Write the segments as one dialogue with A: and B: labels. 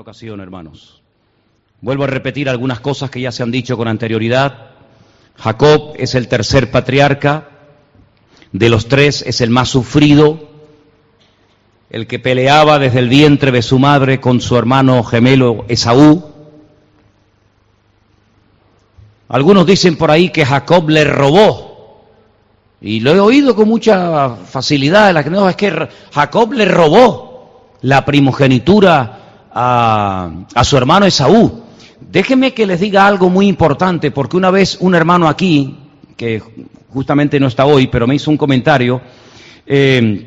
A: ocasión, hermanos. Vuelvo a repetir algunas cosas que ya se han dicho con anterioridad. Jacob es el tercer patriarca, de los tres es el más sufrido, el que peleaba desde el vientre de su madre con su hermano gemelo Esaú. Algunos dicen por ahí que Jacob le robó, y lo he oído con mucha facilidad, la que no, es que Jacob le robó la primogenitura a, su hermano Esaú. Déjenme que les diga algo muy importante, porque una vez un hermano aquí, que justamente no está hoy, pero me hizo un comentario, eh,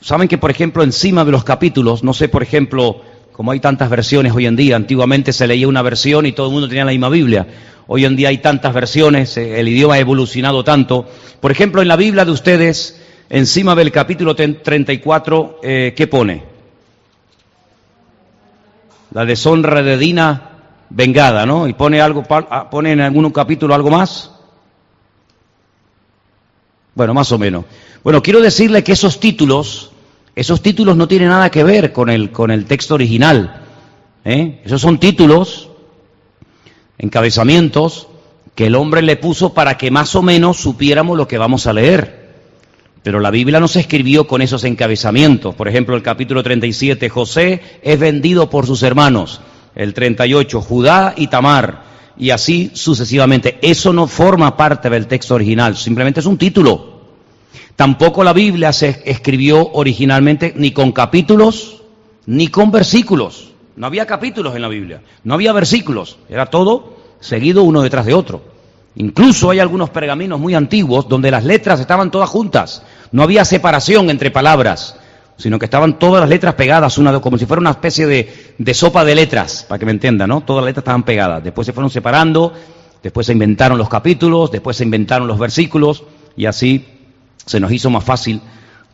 A: saben que, por ejemplo, encima de los capítulos, no sé, por ejemplo, como hay tantas versiones hoy en día, antiguamente se leía una versión y todo el mundo tenía la misma Biblia. Hoy en día hay tantas versiones, eh, el idioma ha evolucionado tanto. Por ejemplo, en la Biblia de ustedes, encima del capítulo 34, eh, ¿qué pone? La deshonra de Dina vengada, ¿no? Y pone algo, ah, pone en algún capítulo algo más. Bueno, más o menos. Bueno, quiero decirle que esos títulos, esos títulos no tienen nada que ver con el, con el texto original. ¿eh? Esos son títulos, encabezamientos, que el hombre le puso para que más o menos supiéramos lo que vamos a leer. Pero la Biblia no se escribió con esos encabezamientos. Por ejemplo, el capítulo 37, José es vendido por sus hermanos el 38, Judá y Tamar, y así sucesivamente. Eso no forma parte del texto original, simplemente es un título. Tampoco la Biblia se escribió originalmente ni con capítulos ni con versículos. No había capítulos en la Biblia, no había versículos, era todo seguido uno detrás de otro. Incluso hay algunos pergaminos muy antiguos donde las letras estaban todas juntas, no había separación entre palabras sino que estaban todas las letras pegadas, una, como si fuera una especie de, sopa de letras, para que me entiendan, ¿no? Todas las letras estaban pegadas. Después se fueron separando, después se inventaron los capítulos, después se inventaron los versículos, y así se nos hizo más fácil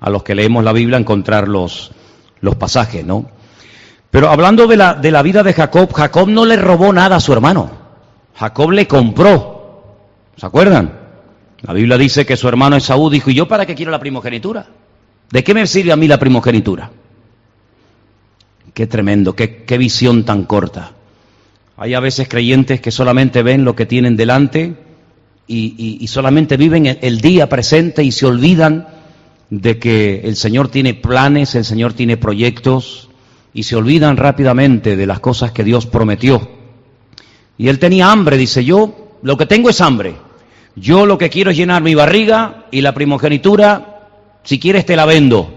A: a los que leemos la Biblia encontrar los, los pasajes, ¿no? Pero hablando de la, de la vida de Jacob, Jacob no le robó nada a su hermano. Jacob le compró. ¿Se acuerdan? La Biblia dice que su hermano Esaú dijo, ¿y yo para qué quiero la primogenitura? ¿De qué me sirve a mí la primogenitura? Qué tremendo, qué, visión tan corta. Hay a veces creyentes que solamente ven lo que tienen delante y, solamente viven el día presente y se olvidan de que el Señor tiene planes, el Señor tiene proyectos y se olvidan rápidamente de las cosas que Dios prometió. Y él tenía hambre, dice yo, lo que tengo es hambre. Yo lo que quiero es llenar mi barriga y la primogenitura si quieres te la vendo.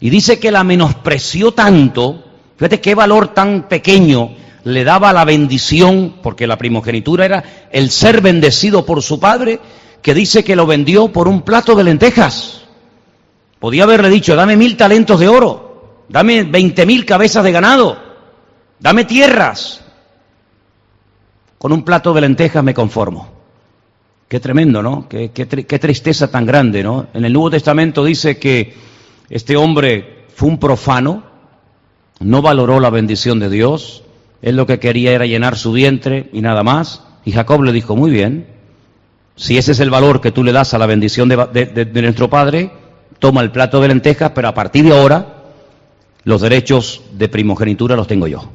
A: Y dice que la menospreció tanto, fíjate qué valor tan pequeño le daba la bendición, porque la primogenitura era el ser bendecido por su padre, que dice que lo vendió por un plato de lentejas. Podía haberle dicho, dame mil talentos de oro, dame veinte mil cabezas de ganado, dame tierras. Con un plato de lentejas me conformo. Qué tremendo, ¿no? Qué, tristeza tan grande, ¿no? En el Nuevo Testamento dice que este hombre fue un profano, no valoró la bendición de Dios, él lo que quería era llenar su vientre y nada más. Y Jacob le dijo, muy bien, si ese es el valor que tú le das a la bendición de, nuestro Padre, toma el plato de lentejas, pero a partir de ahora los derechos de primogenitura los tengo yo.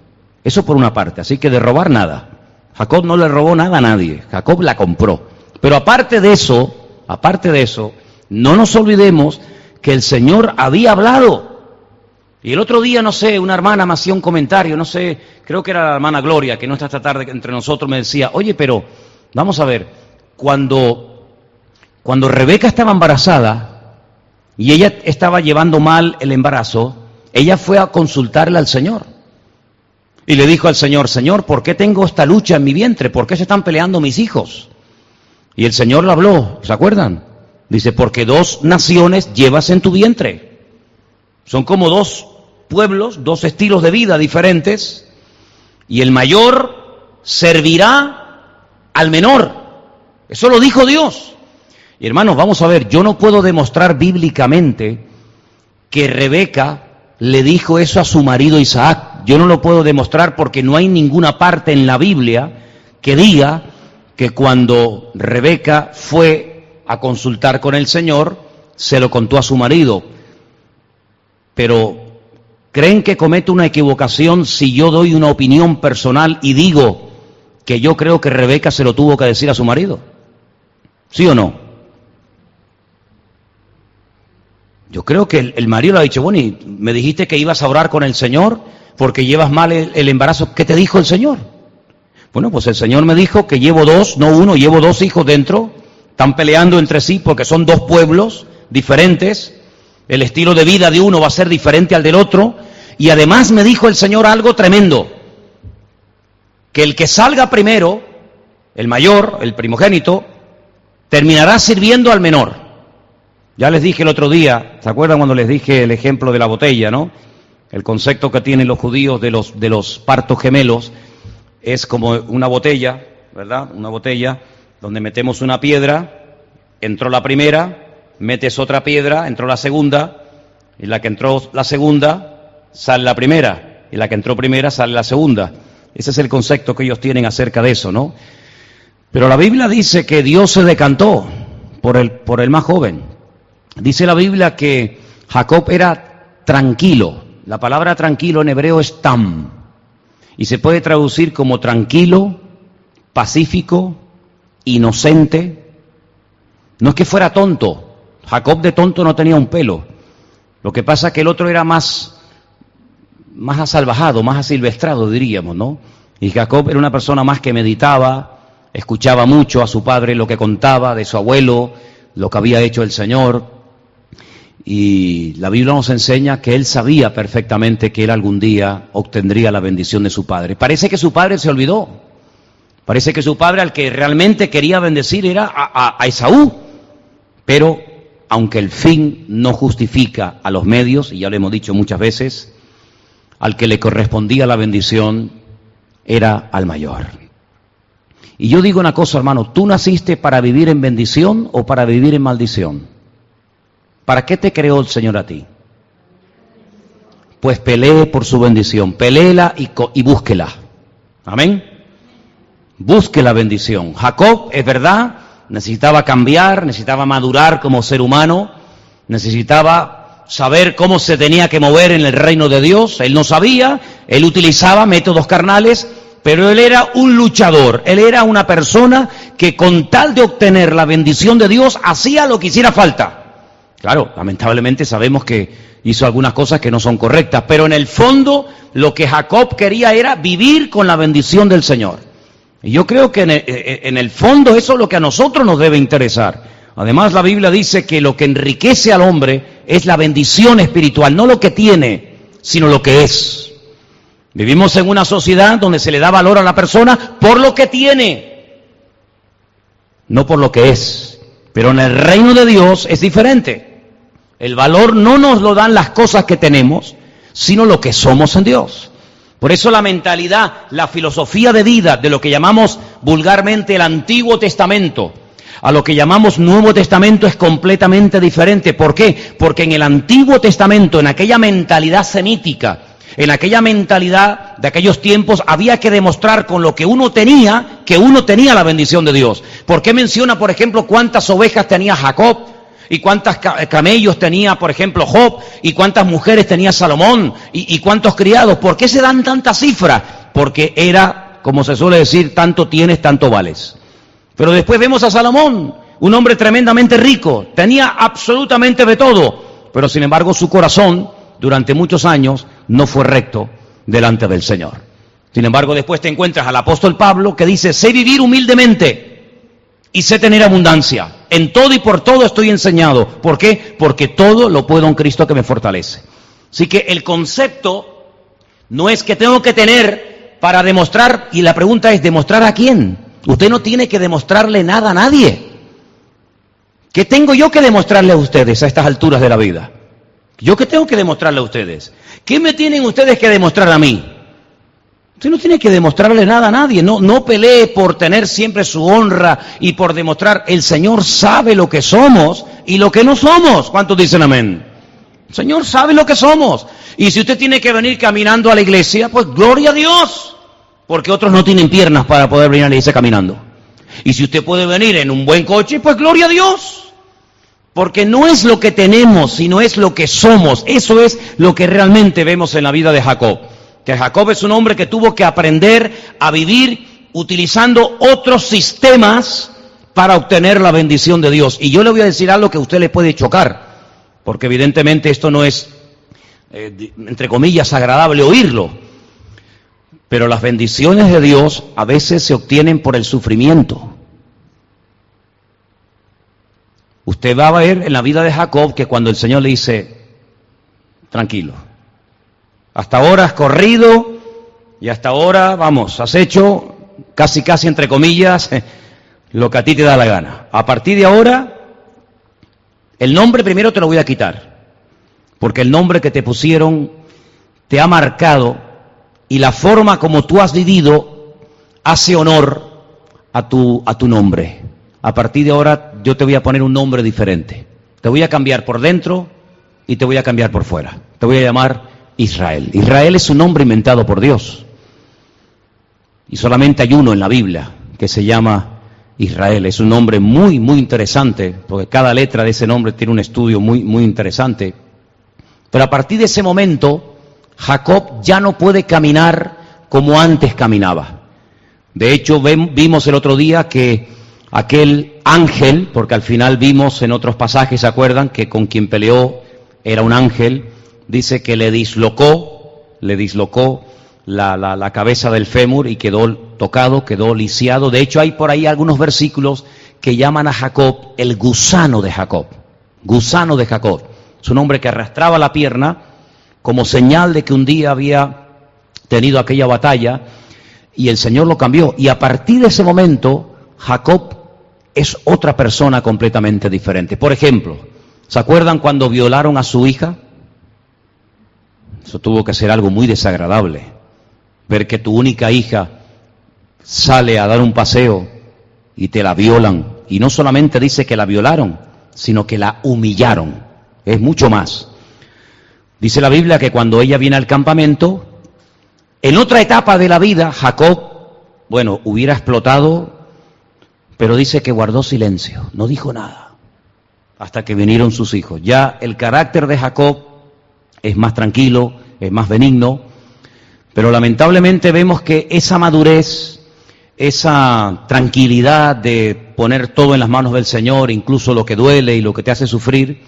A: Eso por una parte, así que de robar nada. Jacob no le robó nada a nadie, Jacob la compró. Pero aparte de eso, aparte de eso, no nos olvidemos que el Señor había hablado. Y el otro día, no sé, una hermana me hacía un comentario, no sé, creo que era la hermana Gloria, que no está esta tarde entre nosotros, me decía, oye, pero vamos a ver, cuando, cuando Rebeca estaba embarazada y ella estaba llevando mal el embarazo, ella fue a consultarle al Señor. Y le dijo al Señor, Señor, ¿por qué tengo esta lucha en mi vientre? ¿Por qué se están peleando mis hijos? Y el Señor le habló, ¿se acuerdan? Dice, porque dos naciones llevas en tu vientre. Son como dos pueblos, dos estilos de vida diferentes, y el mayor servirá al menor. Eso lo dijo Dios. Y hermanos, vamos a ver, yo no puedo demostrar bíblicamente que Rebeca le dijo eso a su marido Isaac. Yo no lo puedo demostrar porque no hay ninguna parte en la Biblia que diga que cuando Rebeca fue a consultar con el Señor, se lo contó a su marido. Pero ¿Creen que comete una equivocación si yo doy una opinión personal y digo que yo creo que Rebeca se lo tuvo que decir a su marido? ¿Sí o no? Yo creo que el, marido le ha dicho, bueno, y me dijiste que ibas a orar con el Señor porque llevas mal el, el embarazo. ¿Qué te dijo el Señor? Bueno, pues el Señor me dijo que llevo dos, no uno, llevo dos hijos dentro, están peleando entre sí porque son dos pueblos diferentes, el estilo de vida de uno va a ser diferente al del otro, y además me dijo el Señor algo tremendo, que el que salga primero, el mayor, el primogénito, terminará sirviendo al menor. Ya les dije el otro día, ¿se acuerdan cuando les dije el ejemplo de la botella, no? El concepto que tienen los judíos de los, de los partos gemelos es como una botella, ¿verdad? Una botella donde metemos una piedra, entró la primera, metes otra piedra, entró la segunda, y la que entró la segunda, sale la primera, y la que entró primera, sale la segunda. Ese es el concepto que ellos tienen acerca de eso, ¿no? Pero la Biblia dice que Dios se decantó por el, por el más joven. Dice la Biblia que Jacob era tranquilo. La palabra tranquilo en hebreo es tam. Y se puede traducir como tranquilo, pacífico, inocente. No es que fuera tonto. Jacob de tonto no tenía un pelo. Lo que pasa es que el otro era más, más asalvajado, más asilvestrado, diríamos, ¿no? Y Jacob era una persona más que meditaba, escuchaba mucho a su padre lo que contaba de su abuelo, lo que había hecho el Señor. Y la Biblia nos enseña que él sabía perfectamente que él algún día obtendría la bendición de su padre. Parece que su padre se olvidó. Parece que su padre al que realmente quería bendecir era a, a Esaú. Pero aunque el fin no justifica a los medios, y ya lo hemos dicho muchas veces, al que le correspondía la bendición era al mayor. Y yo digo una cosa, hermano, ¿tú naciste para vivir en bendición o para vivir en maldición? ¿Para qué te creó el Señor a ti? Pues pelee por su bendición, peleela y, y búsquela. Amén. Busque la bendición. Jacob, es verdad, necesitaba cambiar, necesitaba madurar como ser humano, necesitaba saber cómo se tenía que mover en el reino de Dios. Él no sabía, él utilizaba métodos carnales, pero él era un luchador, él era una persona que con tal de obtener la bendición de Dios hacía lo que hiciera falta. Claro, lamentablemente sabemos que hizo algunas cosas que no son correctas, pero en el fondo lo que Jacob quería era vivir con la bendición del Señor. Y yo creo que en el, fondo eso es lo que a nosotros nos debe interesar. Además la Biblia dice que lo que enriquece al hombre es la bendición espiritual, no lo que tiene, sino lo que es. Vivimos en una sociedad donde se le da valor a la persona por lo que tiene, no por lo que es. Pero en el reino de Dios es diferente. El valor no nos lo dan las cosas que tenemos, sino lo que somos en Dios. Por eso la mentalidad, la filosofía de vida de lo que llamamos vulgarmente el Antiguo Testamento, a lo que llamamos Nuevo Testamento es completamente diferente. ¿Por qué? Porque en el Antiguo Testamento, en aquella mentalidad semítica, en aquella mentalidad de aquellos tiempos, había que demostrar con lo que uno tenía que uno tenía la bendición de Dios. ¿Por qué menciona, por ejemplo, cuántas ovejas tenía Jacob? Y cuántos camellos tenía, por ejemplo, Job, y cuántas mujeres tenía Salomón, y, cuántos criados. ¿Por qué se dan tantas cifras? Porque era, como se suele decir, tanto tienes, tanto vales. Pero después vemos a Salomón, un hombre tremendamente rico, tenía absolutamente de todo, pero sin embargo su corazón durante muchos años no fue recto delante del Señor. Sin embargo, después te encuentras al apóstol Pablo que dice, sé vivir humildemente y sé tener abundancia. En todo y por todo estoy enseñado. ¿Por qué? Porque todo lo puedo en Cristo que me fortalece. Así que el concepto no es que tengo que tener para demostrar, y la pregunta es, ¿demostrar a quién? Usted no tiene que demostrarle nada a nadie. ¿Qué tengo yo que demostrarle a ustedes a estas alturas de la vida? ¿Yo qué tengo que demostrarle a ustedes? ¿Qué me tienen ustedes que demostrar a mí? Usted no tiene que demostrarle nada a nadie, no, no pelee por tener siempre su honra y por demostrar, el Señor sabe lo que somos y lo que no somos. ¿Cuántos dicen amén? El Señor sabe lo que somos. Y si usted tiene que venir caminando a la iglesia, pues gloria a Dios, porque otros no tienen piernas para poder venir a la iglesia caminando. Y si usted puede venir en un buen coche, pues gloria a Dios. Porque no es lo que tenemos, sino es lo que somos. Eso es lo que realmente vemos en la vida de Jacob. Que Jacob es un hombre que tuvo que aprender a vivir utilizando otros sistemas para obtener la bendición de Dios. Y yo le voy a decir algo que a usted le puede chocar, porque evidentemente esto no es, eh, entre comillas, agradable oírlo. Pero las bendiciones de Dios a veces se obtienen por el sufrimiento. Usted va a ver en la vida de Jacob que cuando el Señor le dice, tranquilo, hasta ahora has corrido y hasta ahora, vamos, has hecho casi, casi entre comillas, lo que a ti te da la gana. A partir de ahora, el nombre primero te lo voy a quitar, porque el nombre que te pusieron te ha marcado y la forma como tú has vivido hace honor a tu, a tu nombre a partir de ahora yo te voy a poner un nombre diferente. Te voy a cambiar por dentro y te voy a cambiar por fuera. Te voy a llamar Israel. Israel es un nombre inventado por Dios. Y solamente hay uno en la Biblia que se llama Israel. Es un nombre muy, muy interesante, porque cada letra de ese nombre tiene un estudio muy, muy interesante. Pero a partir de ese momento, Jacob ya no puede caminar como antes caminaba. De hecho, vimos el otro día que aquel ángel, porque al final vimos en otros pasajes, ¿se acuerdan? Que con quien peleó era un ángel, dice que le dislocó, le dislocó la, la, cabeza del fémur y quedó tocado, quedó lisiado. De hecho, hay por ahí algunos versículos que llaman a Jacob el gusano de Jacob. Gusano de Jacob. Es un hombre que arrastraba la pierna como señal de que un día había tenido aquella batalla y el Señor lo cambió. Y a partir de ese momento, Jacob es otra persona completamente diferente. Por ejemplo, ¿se acuerdan cuando violaron a su hija? Eso tuvo que ser algo muy desagradable. Ver que tu única hija sale a dar un paseo y te la violan. Y no solamente dice que la violaron, sino que la humillaron. Es mucho más. Dice la Biblia que cuando ella viene al campamento, en otra etapa de la vida, Jacob, bueno, hubiera explotado pero dice que guardó silencio, no dijo nada, hasta que vinieron sus hijos. Ya el carácter de Jacob es más tranquilo, es más benigno, pero lamentablemente vemos que esa madurez, esa tranquilidad de poner todo en las manos del Señor, incluso lo que duele y lo que te hace sufrir,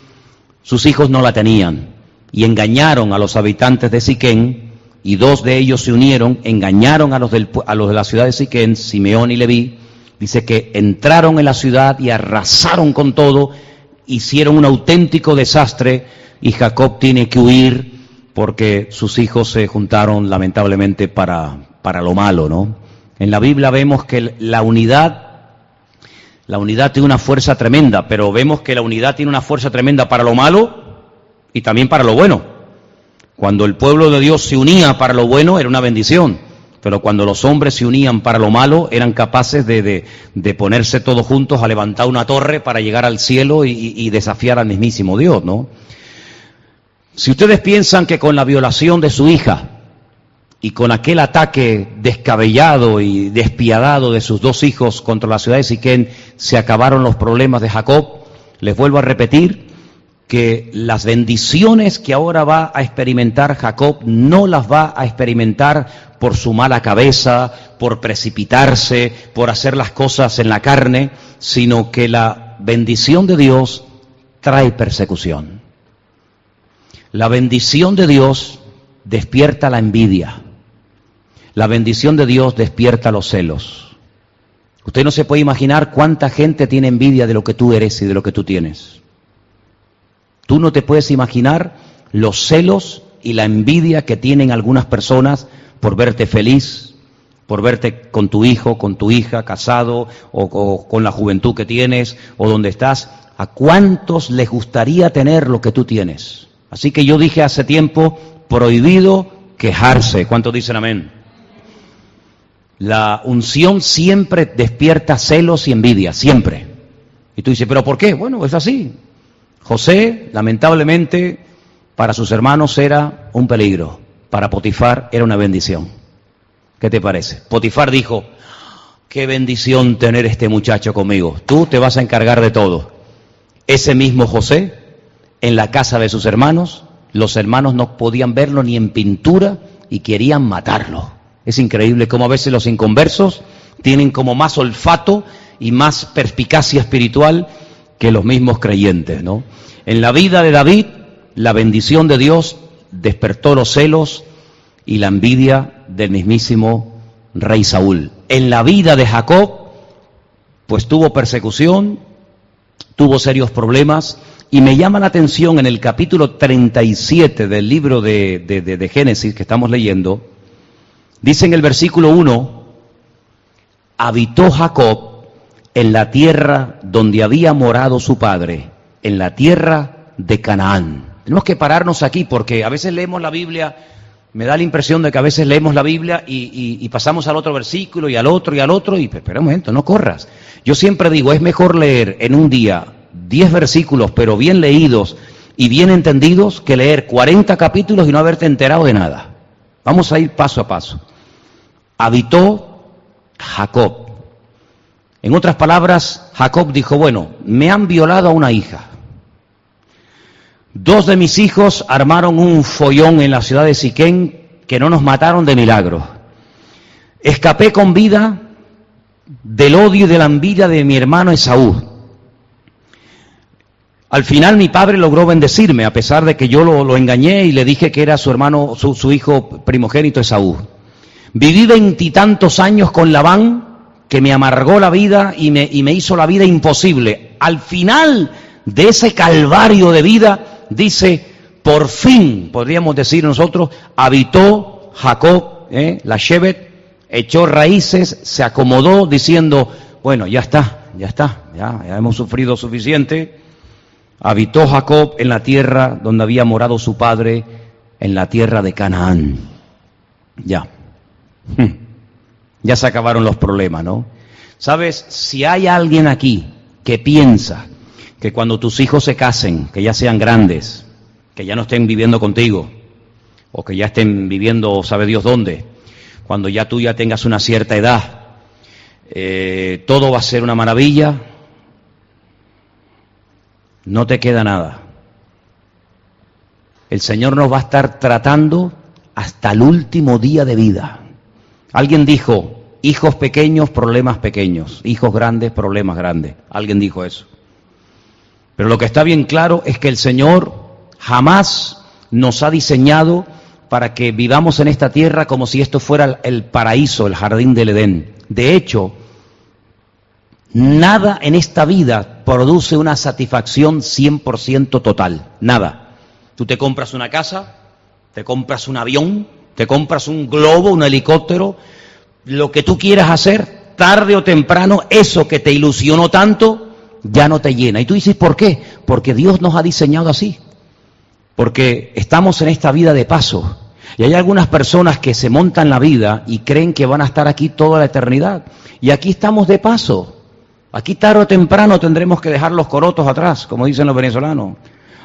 A: sus hijos no la tenían. Y engañaron a los habitantes de Siquén y dos de ellos se unieron, engañaron a los, a los de la ciudad de Siquén, Simeón y Leví, Dice que entraron en la ciudad y arrasaron con todo, hicieron un auténtico desastre y Jacob tiene que huir porque sus hijos se juntaron lamentablemente para, para lo malo, ¿no? En la Biblia vemos que la unidad, la unidad tiene una fuerza tremenda, pero vemos que la unidad tiene una fuerza tremenda para lo malo y también para lo bueno. Cuando el pueblo de Dios se unía para lo bueno era una bendición. Pero cuando los hombres se unían para lo malo, eran capaces de, de, ponerse todos juntos a levantar una torre para llegar al cielo y, y, desafiar al mismísimo Dios, ¿no? Si ustedes piensan que con la violación de su hija y con aquel ataque descabellado y despiadado de sus dos hijos contra la ciudad de Siquén se acabaron los problemas de Jacob, les vuelvo a repetir que las bendiciones que ahora va a experimentar Jacob no las va a experimentar por su mala cabeza, por precipitarse, por hacer las cosas en la carne, sino que la bendición de Dios trae persecución. La bendición de Dios despierta la envidia. La bendición de Dios despierta los celos. Usted no se puede imaginar cuánta gente tiene envidia de lo que tú eres y de lo que tú tienes. Tú no te puedes imaginar los celos y la envidia que tienen algunas personas por verte feliz, por verte con tu hijo, con tu hija, casado, o, con la juventud que tienes, o donde estás. ¿A cuántos les gustaría tener lo que tú tienes? Así que yo dije hace tiempo, prohibido quejarse. ¿Cuántos dicen amén? La unción siempre despierta celos y envidia, siempre. Y tú dices, ¿pero por qué? Bueno, es así. José, lamentablemente, para sus hermanos era un peligro para Potifar era una bendición. ¿Qué te parece? Potifar dijo, qué bendición tener este muchacho conmigo. Tú te vas a encargar de todo. Ese mismo José, en la casa de sus hermanos, los hermanos no podían verlo ni en pintura y querían matarlo. Es increíble cómo a veces los inconversos tienen como más olfato y más perspicacia espiritual que los mismos creyentes, ¿no? En la vida de David, la bendición de Dios despertó los celos y la envidia del mismísimo rey Saúl. En la vida de Jacob, pues tuvo persecución, tuvo serios problemas, y me llama la atención en el capítulo 37 del libro de, de, Génesis que estamos leyendo, dice en el versículo 1, habitó Jacob en la tierra donde había morado su padre, en la tierra de Canaán. Tenemos que pararnos aquí porque a veces leemos la Biblia me da la impresión de que a veces leemos la Biblia y, pasamos al otro versículo y al otro y al otro y espera un momento, no corras. Yo siempre digo, es mejor leer en un día 10 versículos, pero bien leídos y bien entendidos, que leer 40 capítulos y no haberte enterado de nada. Vamos a ir paso a paso. Habitó Jacob. En otras palabras, Jacob dijo, bueno, me han violado a una hija. Dos de mis hijos armaron un follón en la ciudad de Siquén que no nos mataron de milagro. Escapé con vida del odio y de la envidia de mi hermano Esaú. Al final mi padre logró bendecirme, a pesar de que yo lo, engañé y le dije que era su hermano, su, hijo primogénito Esaú. Viví veintitantos años con Labán, que me amargó la vida y me, y me hizo la vida imposible. Al final de ese calvario de vida, dice, por fin, podríamos decir nosotros, habitó Jacob, ¿eh? la Shevet, echó raíces, se acomodó diciendo, bueno, ya está, ya está, ya, ya hemos sufrido suficiente. Habitó Jacob en la tierra donde había morado su padre, en la tierra de Canaán. Ya. Ya se acabaron los problemas, ¿no? Sabes, si hay alguien aquí que piensa que cuando tus hijos se casen, que ya sean grandes, que ya no estén viviendo contigo, o que ya estén viviendo, sabe Dios dónde, cuando ya tú ya tengas una cierta edad, eh, todo va a ser una maravilla, no te queda nada. El Señor nos va a estar tratando hasta el último día de vida. Alguien dijo, hijos pequeños, problemas pequeños, hijos grandes, problemas grandes. Alguien dijo eso. Pero lo que está bien claro es que el Señor jamás nos ha diseñado para que vivamos en esta tierra como si esto fuera el paraíso, el jardín del Edén. De hecho, nada en esta vida produce una satisfacción 100% total. Nada. Tú te compras una casa, te compras un avión, te compras un globo, un helicóptero, lo que tú quieras hacer, tarde o temprano, eso que te ilusionó tanto, ya no te llena. Y tú dices, ¿por qué? Porque Dios nos ha diseñado así. Porque estamos en esta vida de paso. Y hay algunas personas que se montan la vida y creen que van a estar aquí toda la eternidad. Y aquí estamos de paso. Aquí tarde o temprano tendremos que dejar los corotos atrás, como dicen los venezolanos.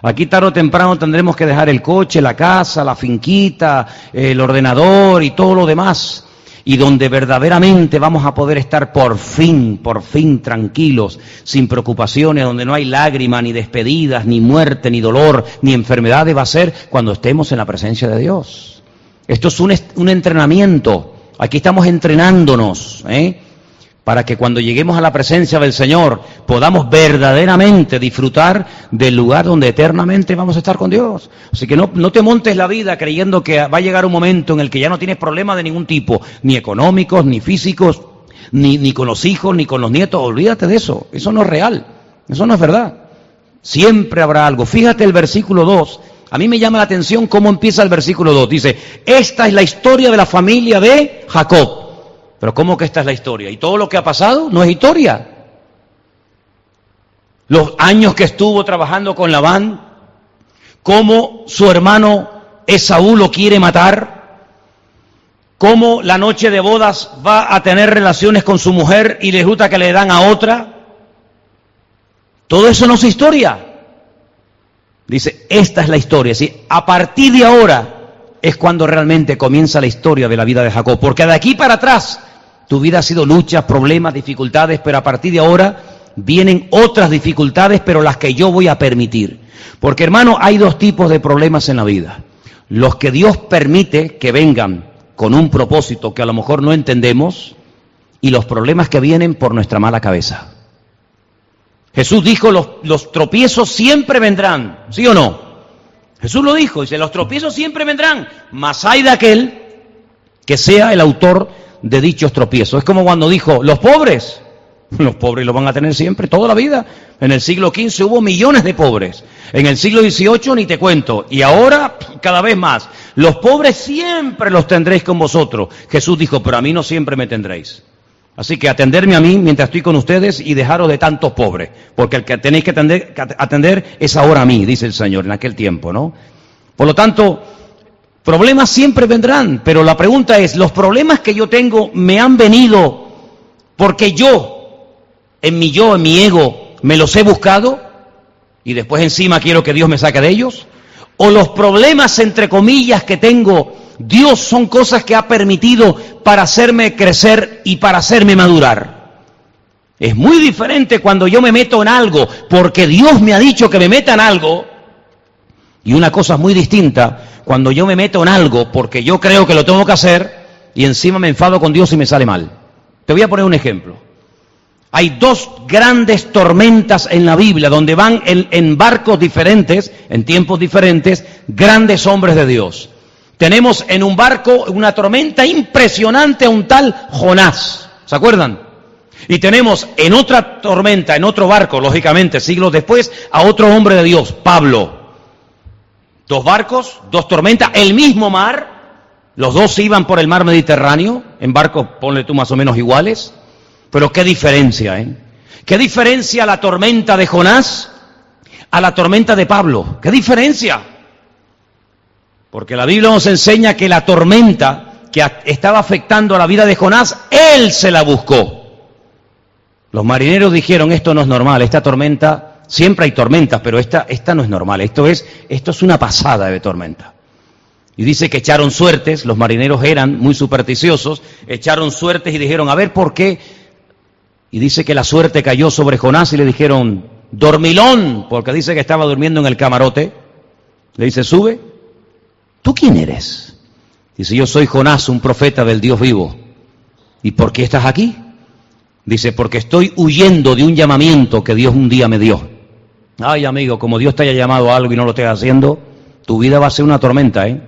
A: Aquí tarde o temprano tendremos que dejar el coche, la casa, la finquita, el ordenador y todo lo demás y donde verdaderamente vamos a poder estar por fin, por fin tranquilos, sin preocupaciones, donde no hay lágrimas, ni despedidas, ni muerte, ni dolor, ni enfermedades, va a ser cuando estemos en la presencia de Dios. Esto es un, un entrenamiento. Aquí estamos entrenándonos. ¿eh? Para que cuando lleguemos a la presencia del Señor podamos verdaderamente disfrutar del lugar donde eternamente vamos a estar con Dios. Así que no, no, te montes la vida creyendo que va a llegar un momento en el que ya no tienes problemas de ningún tipo, ni económicos, ni físicos, ni, ni con los hijos, ni con los nietos. Olvídate de eso. Eso no es real. Eso no es verdad. Siempre habrá algo. Fíjate el versículo 2. A mí me llama la atención cómo empieza el versículo 2. Dice, esta es la historia de la familia de Jacob. Pero ¿cómo que esta es la historia? ¿Y todo lo que ha pasado no es historia? Los años que estuvo trabajando con Labán, cómo su hermano Esaú lo quiere matar, cómo la noche de bodas va a tener relaciones con su mujer y le resulta que le dan a otra. Todo eso no es historia. Dice, esta es la historia. ¿sí? A partir de ahora es cuando realmente comienza la historia de la vida de Jacob. Porque de aquí para atrás tu vida ha sido luchas, problemas, dificultades, pero a partir de ahora vienen otras dificultades, pero las que yo voy a permitir. Porque hermano, hay dos tipos de problemas en la vida. Los que Dios permite que vengan con un propósito que a lo mejor no entendemos y los problemas que vienen por nuestra mala cabeza. Jesús dijo, los, los tropiezos siempre vendrán, ¿sí o no? Jesús lo dijo, dice, los tropiezos siempre vendrán, mas hay de aquel que sea el autor de dichos tropiezos. Es como cuando dijo, los pobres, los pobres lo van a tener siempre, toda la vida. En el siglo XV hubo millones de pobres. En el siglo XVIII ni te cuento. Y ahora cada vez más. Los pobres siempre los tendréis con vosotros. Jesús dijo, pero a mí no siempre me tendréis. Así que atenderme a mí mientras estoy con ustedes y dejaros de tantos pobres, porque el que tenéis que atender, atender, es ahora a mí, dice el Señor, en aquel tiempo, ¿no? Por lo tanto, problemas siempre vendrán, pero la pregunta es, ¿los problemas que yo tengo me han venido porque yo, en mi yo, en mi ego, me los he buscado y después encima quiero que Dios me saque de ellos? ¿O los problemas, entre comillas, que tengo Dios son cosas que ha permitido para hacerme crecer y para hacerme madurar. Es muy diferente cuando yo me meto en algo porque Dios me ha dicho que me meta en algo. Y una cosa muy distinta cuando yo me meto en algo porque yo creo que lo tengo que hacer y encima me enfado con Dios y me sale mal. Te voy a poner un ejemplo. Hay dos grandes tormentas en la Biblia donde van en, en barcos diferentes, en tiempos diferentes, grandes hombres de Dios. Tenemos en un barco una tormenta impresionante a un tal Jonás. ¿Se acuerdan? Y tenemos en otra tormenta, en otro barco, lógicamente, siglos después, a otro hombre de Dios, Pablo. Dos barcos, dos tormentas, el mismo mar. Los dos iban por el mar Mediterráneo, en barcos, ponle tú más o menos iguales. Pero qué diferencia, ¿eh? ¿Qué diferencia la tormenta de Jonás a la tormenta de Pablo? ¿Qué diferencia? Porque la Biblia nos enseña que la tormenta que estaba afectando a la vida de Jonás, él se la buscó. Los marineros dijeron, esto no es normal, esta tormenta, siempre hay tormentas, pero esta, esta no es normal, esto es, esto es una pasada de tormenta. Y dice que echaron suertes, los marineros eran muy supersticiosos, echaron suertes y dijeron, a ver por qué. Y dice que la suerte cayó sobre Jonás y le dijeron, dormilón, porque dice que estaba durmiendo en el camarote. Le dice, sube, ¿tú quién eres? Dice, yo soy Jonás, un profeta del Dios vivo. ¿Y por qué estás aquí? Dice, porque estoy huyendo de un llamamiento que Dios un día me dio. Ay, amigo, como Dios te haya llamado a algo y no lo estés haciendo, tu vida va a ser una tormenta, ¿eh?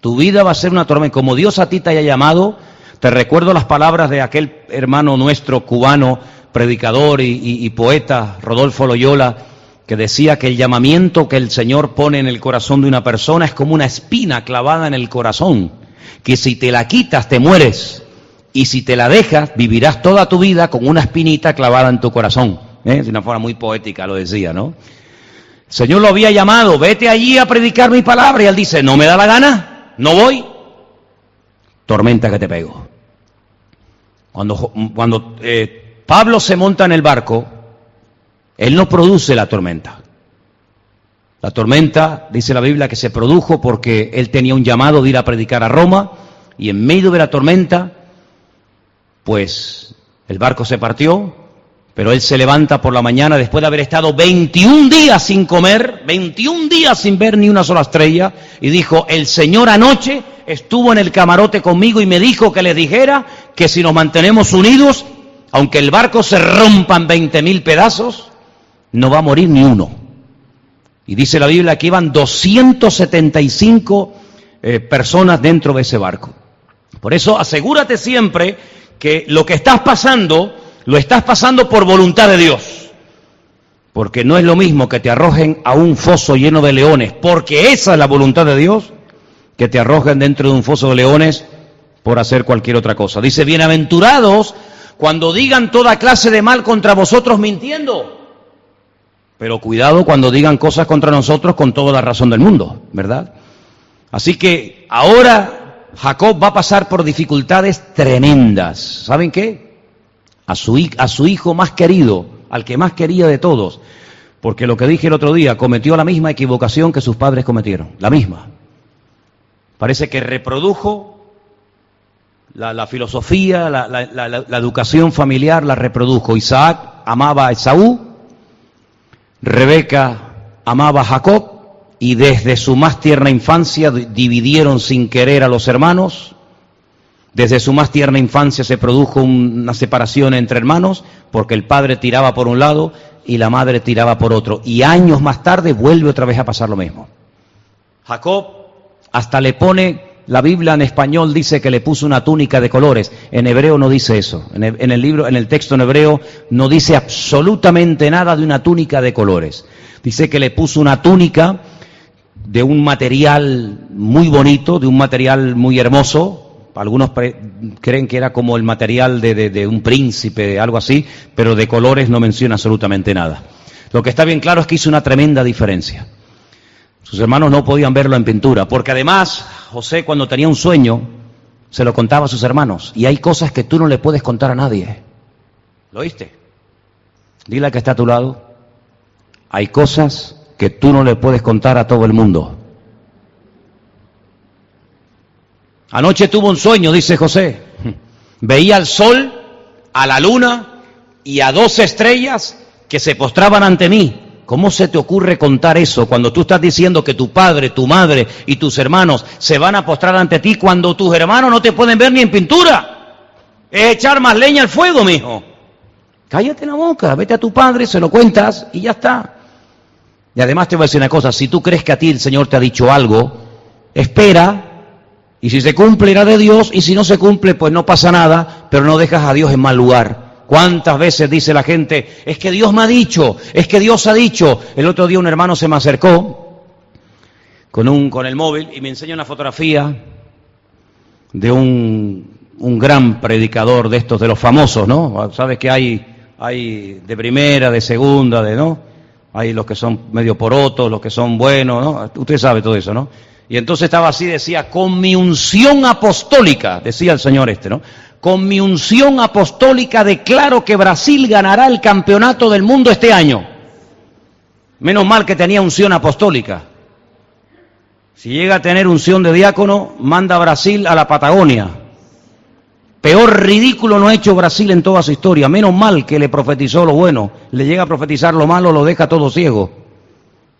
A: Tu vida va a ser una tormenta. Como Dios a ti te haya llamado, te recuerdo las palabras de aquel hermano nuestro cubano, predicador y, y poeta, Rodolfo Loyola, que decía que el llamamiento que el Señor pone en el corazón de una persona es como una espina clavada en el corazón, que si te la quitas te mueres y si te la dejas vivirás toda tu vida con una espinita clavada en tu corazón. ¿Eh? De una forma muy poética lo decía, ¿no? El Señor lo había llamado, vete allí a predicar mi palabra y él dice, no me da la gana, no voy. Tormenta que te pego. Cuando, cuando eh, Pablo se monta en el barco, él no produce la tormenta. La tormenta, dice la Biblia, que se produjo porque él tenía un llamado de ir a predicar a Roma y en medio de la tormenta, pues el barco se partió, pero él se levanta por la mañana después de haber estado 21 días sin comer, 21 días sin ver ni una sola estrella, y dijo, el Señor anoche estuvo en el camarote conmigo y me dijo que le dijera que si nos mantenemos unidos, aunque el barco se rompa en 20 mil pedazos, no va a morir ni uno. Y dice la Biblia que iban 275 eh, personas dentro de ese barco. Por eso asegúrate siempre que lo que estás pasando, lo estás pasando por voluntad de Dios. Porque no es lo mismo que te arrojen a un foso lleno de leones, porque esa es la voluntad de Dios, que te arrojen dentro de un foso de leones por hacer cualquier otra cosa. Dice, bienaventurados cuando digan toda clase de mal contra vosotros mintiendo. Pero cuidado cuando digan cosas contra nosotros con toda la razón del mundo, ¿verdad? Así que ahora Jacob va a pasar por dificultades tremendas. ¿Saben qué? A su, a su hijo más querido, al que más quería de todos. Porque lo que dije el otro día, cometió la misma equivocación que sus padres cometieron, la misma. Parece que reprodujo la, filosofía, la, la educación familiar, la reprodujo. Isaac amaba a Esaú, Rebeca amaba a Jacob y desde su más tierna infancia dividieron sin querer a los hermanos. Desde su más tierna infancia se produjo una separación entre hermanos porque el padre tiraba por un lado y la madre tiraba por otro. Y años más tarde vuelve otra vez a pasar lo mismo. Jacob hasta le pone, la Biblia en español dice que le puso una túnica de colores. En hebreo no dice eso. En el, libro, en el texto en hebreo no dice absolutamente nada de una túnica de colores. Dice que le puso una túnica de un material muy bonito, de un material muy hermoso. Algunos creen que era como el material de, de un príncipe, algo así, pero de colores no menciona absolutamente nada. Lo que está bien claro es que hizo una tremenda diferencia. Sus hermanos no podían verlo en pintura, porque además José cuando tenía un sueño se lo contaba a sus hermanos. Y hay cosas que tú no le puedes contar a nadie. ¿Lo oíste? Dile a que está a tu lado. Hay cosas que tú no le puedes contar a todo el mundo. Anoche tuvo un sueño, dice José. Veía al sol, a la luna y a dos estrellas que se postraban ante mí. ¿Cómo se te ocurre contar eso cuando tú estás diciendo que tu padre, tu madre y tus hermanos se van a postrar ante ti cuando tus hermanos no te pueden ver ni en pintura? Es echar más leña al fuego, mijo. Cállate la boca, vete a tu padre, se lo cuentas y ya está. Y además te voy a decir una cosa, si tú crees que a ti el Señor te ha dicho algo, espera, y si se cumple irá de Dios, y si no se cumple, pues no pasa nada, pero no dejas a Dios en mal lugar. ¿Cuántas veces dice la gente, es que Dios me ha dicho, es que Dios ha dicho? El otro día un hermano se me acercó con, un, con el móvil y me enseña una fotografía de un, un gran predicador de estos, de los famosos, ¿no? Sabes que hay, hay de primera, de segunda, de, ¿no? Hay los que son medio porotos, los que son buenos, ¿no? Usted sabe todo eso, ¿no? Y entonces estaba así, decía, con mi unción apostólica, decía el Señor este, ¿no? Con mi unción apostólica declaro que Brasil ganará el campeonato del mundo este año. Menos mal que tenía unción apostólica. Si llega a tener unción de diácono, manda a Brasil a la Patagonia. Peor ridículo no ha hecho Brasil en toda su historia. Menos mal que le profetizó lo bueno. Le llega a profetizar lo malo, lo deja todo ciego.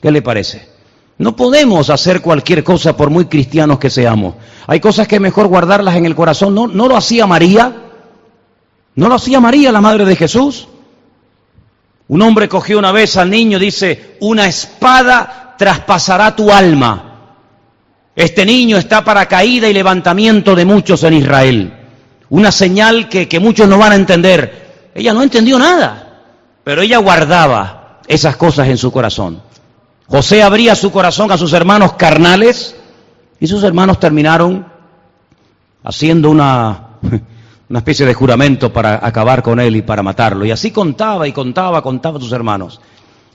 A: ¿Qué le parece? No podemos hacer cualquier cosa por muy cristianos que seamos. Hay cosas que es mejor guardarlas en el corazón. No, no lo hacía María. No lo hacía María, la madre de Jesús. Un hombre cogió una vez al niño dice, una espada traspasará tu alma. Este niño está para caída y levantamiento de muchos en Israel. Una señal que, que muchos no van a entender. Ella no entendió nada, pero ella guardaba esas cosas en su corazón. José abría su corazón a sus hermanos carnales y sus hermanos terminaron haciendo una, una especie de juramento para acabar con él y para matarlo. Y así contaba y contaba, contaba a sus hermanos.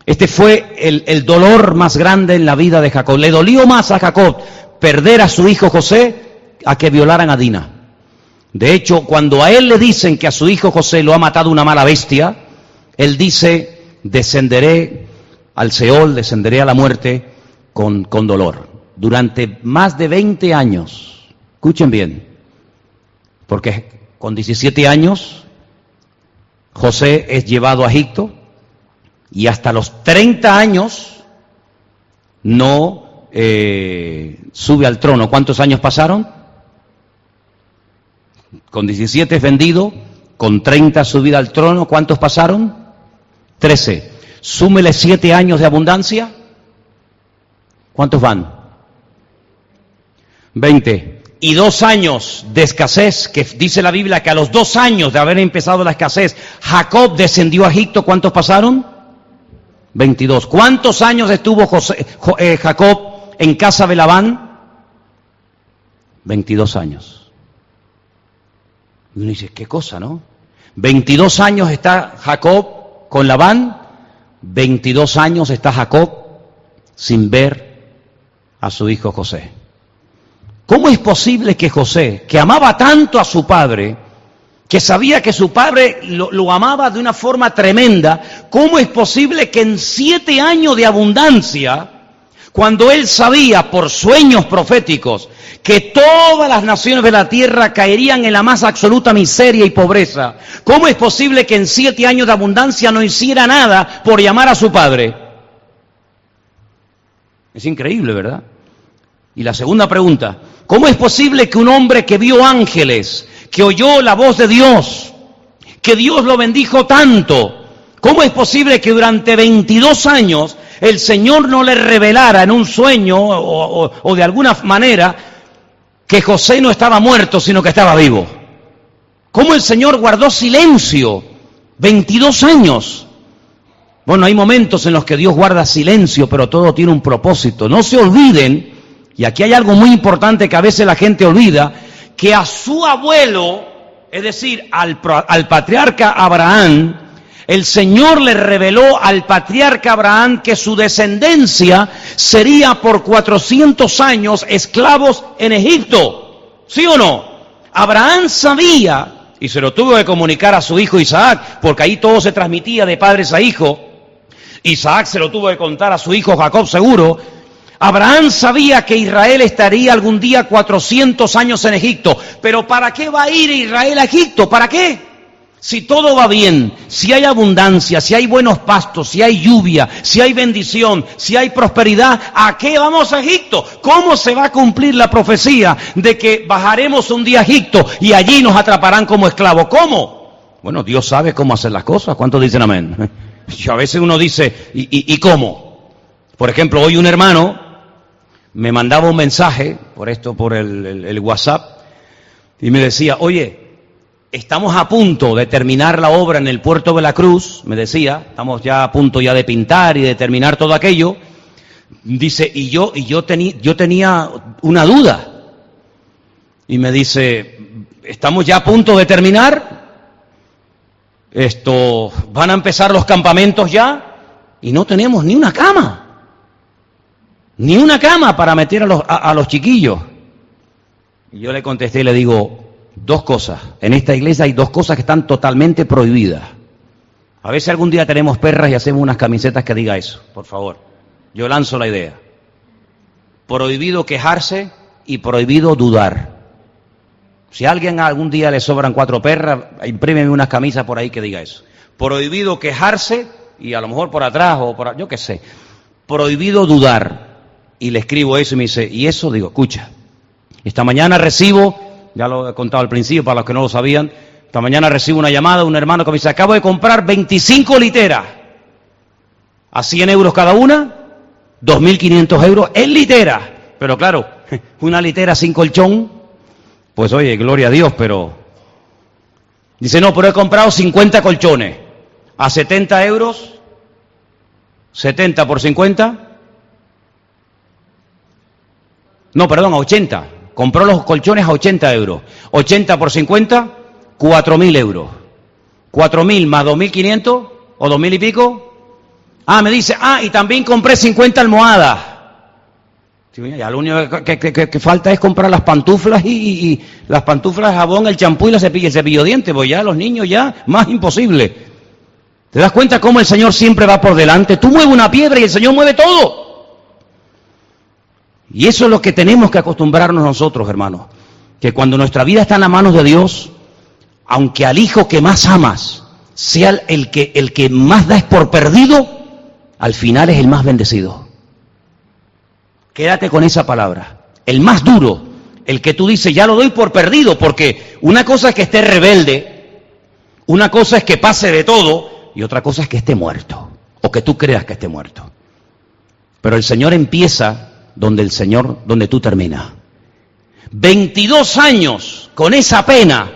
A: Este fue el, el, dolor más grande en la vida de Jacob. Le dolió más a Jacob perder a su hijo José a que violaran a Dina. De hecho, cuando a él le dicen que a su hijo José lo ha matado una mala bestia, él dice, descenderé al Seol, descenderé a la muerte con, con dolor. Durante más de 20 años, escuchen bien, porque con 17 años José es llevado a Egipto y hasta los 30 años no eh, sube al trono. ¿Cuántos años pasaron? Con 17 es vendido, con 30 subida al trono, ¿cuántos pasaron? 13. Súmele siete años de abundancia. ¿Cuántos van? Veinte. Y dos años de escasez, que dice la Biblia que a los dos años de haber empezado la escasez, Jacob descendió a Egipto. ¿Cuántos pasaron? Veintidós. ¿Cuántos años estuvo eh, Jacob en casa de Labán? Veintidós años. Y uno dice, qué cosa, ¿no? Veintidós años está Jacob con Labán 22 años está Jacob sin ver a su hijo José. ¿Cómo es posible que José, que amaba tanto a su padre, que sabía que su padre lo, amaba de una forma tremenda, cómo es posible que en siete años de abundancia, cuando él sabía por sueños proféticos que todas las naciones de la tierra caerían en la más absoluta miseria y pobreza, ¿cómo es posible que en siete años de abundancia no hiciera nada por llamar a su padre? Es increíble, ¿verdad? Y la segunda pregunta, ¿cómo es posible que un hombre que vio ángeles, que oyó la voz de Dios, que Dios lo bendijo tanto, ¿cómo es posible que durante 22 años el Señor no le revelara en un sueño o, de alguna manera que José no estaba muerto, sino que estaba vivo. ¿Cómo el Señor guardó silencio 22 años? Bueno, hay momentos en los que Dios guarda silencio, pero todo tiene un propósito. No se olviden, y aquí hay algo muy importante que a veces la gente olvida, que a su abuelo, es decir, al, al patriarca Abraham, el Señor le reveló al patriarca Abraham que su descendencia sería por 400 años esclavos en Egipto. ¿Sí o no? Abraham sabía, y se lo tuvo que comunicar a su hijo Isaac, porque ahí todo se transmitía de padres a hijos. Isaac se lo tuvo que contar a su hijo Jacob seguro. Abraham sabía que Israel estaría algún día 400 años en Egipto. Pero ¿para qué va a ir Israel a Egipto? ¿Para qué? Si todo va bien, si hay abundancia, si hay buenos pastos, si hay lluvia, si hay bendición, si hay prosperidad, ¿a qué vamos a Egipto? ¿Cómo se va a cumplir la profecía de que bajaremos un día a Egipto y allí nos atraparán como esclavos? ¿Cómo? Bueno, Dios sabe cómo hacer las cosas. ¿Cuántos dicen amén? A veces uno dice, ¿y, cómo? Por ejemplo, hoy un hermano me mandaba un mensaje, por esto, por el WhatsApp, y me decía, oye, estamos a punto de terminar la obra en el puerto de la Cruz, me decía, estamos ya a punto ya de pintar y de terminar todo aquello. Dice, y yo, y yo, yo tenía una duda. Y me dice, estamos ya a punto de terminar. Esto, van a empezar los campamentos ya y no tenemos ni una cama. Ni una cama para meter a los, a los chiquillos. Y yo le contesté y le digo, dos cosas. En esta iglesia hay dos cosas que están totalmente prohibidas. A ver si algún día tenemos perras y hacemos unas camisetas que diga eso, por favor. Yo lanzo la idea. Prohibido quejarse y prohibido dudar. Si a alguien algún día le sobran cuatro perras, imprímeme unas camisas por ahí que diga eso. Prohibido quejarse y a lo mejor por atrás o por yo qué sé. Prohibido dudar. Y le escribo eso y me dice, y eso digo, escucha, esta mañana recibo ya lo he contado al principio para los que no lo sabían. Esta mañana recibo una llamada de un hermano que me dice, acabo de comprar 25 literas a 100 euros cada una, 2.500 euros en litera. Pero claro, una litera sin colchón, pues oye, gloria a Dios, pero... Dice, no, pero he comprado 50 colchones a 70 euros, 70 por 50. No, perdón, a 80 compró los colchones a 80 euros. 80 por 50, 4.000 euros. 4.000 más 2.500 o 2.000 y pico. Ah, me dice, ah, y también compré 50 almohadas. ya lo único que, falta es comprar las pantuflas y, las pantuflas, jabón, el champú y la cepilla, el cepillo de pues ya los niños ya, más imposible. ¿Te das cuenta cómo el Señor siempre va por delante? Tú mueves una piedra y el Señor mueve todo. Y eso es lo que tenemos que acostumbrarnos nosotros, hermanos. Que cuando nuestra vida está en las manos de Dios, aunque al hijo que más amas sea el que, el que más das por perdido, al final es el más bendecido. Quédate con esa palabra. El más duro, el que tú dices, ya lo doy por perdido, porque una cosa es que esté rebelde, una cosa es que pase de todo, y otra cosa es que esté muerto, o que tú creas que esté muerto. Pero el Señor empieza donde el Señor, donde tú terminas. 22 años con esa pena.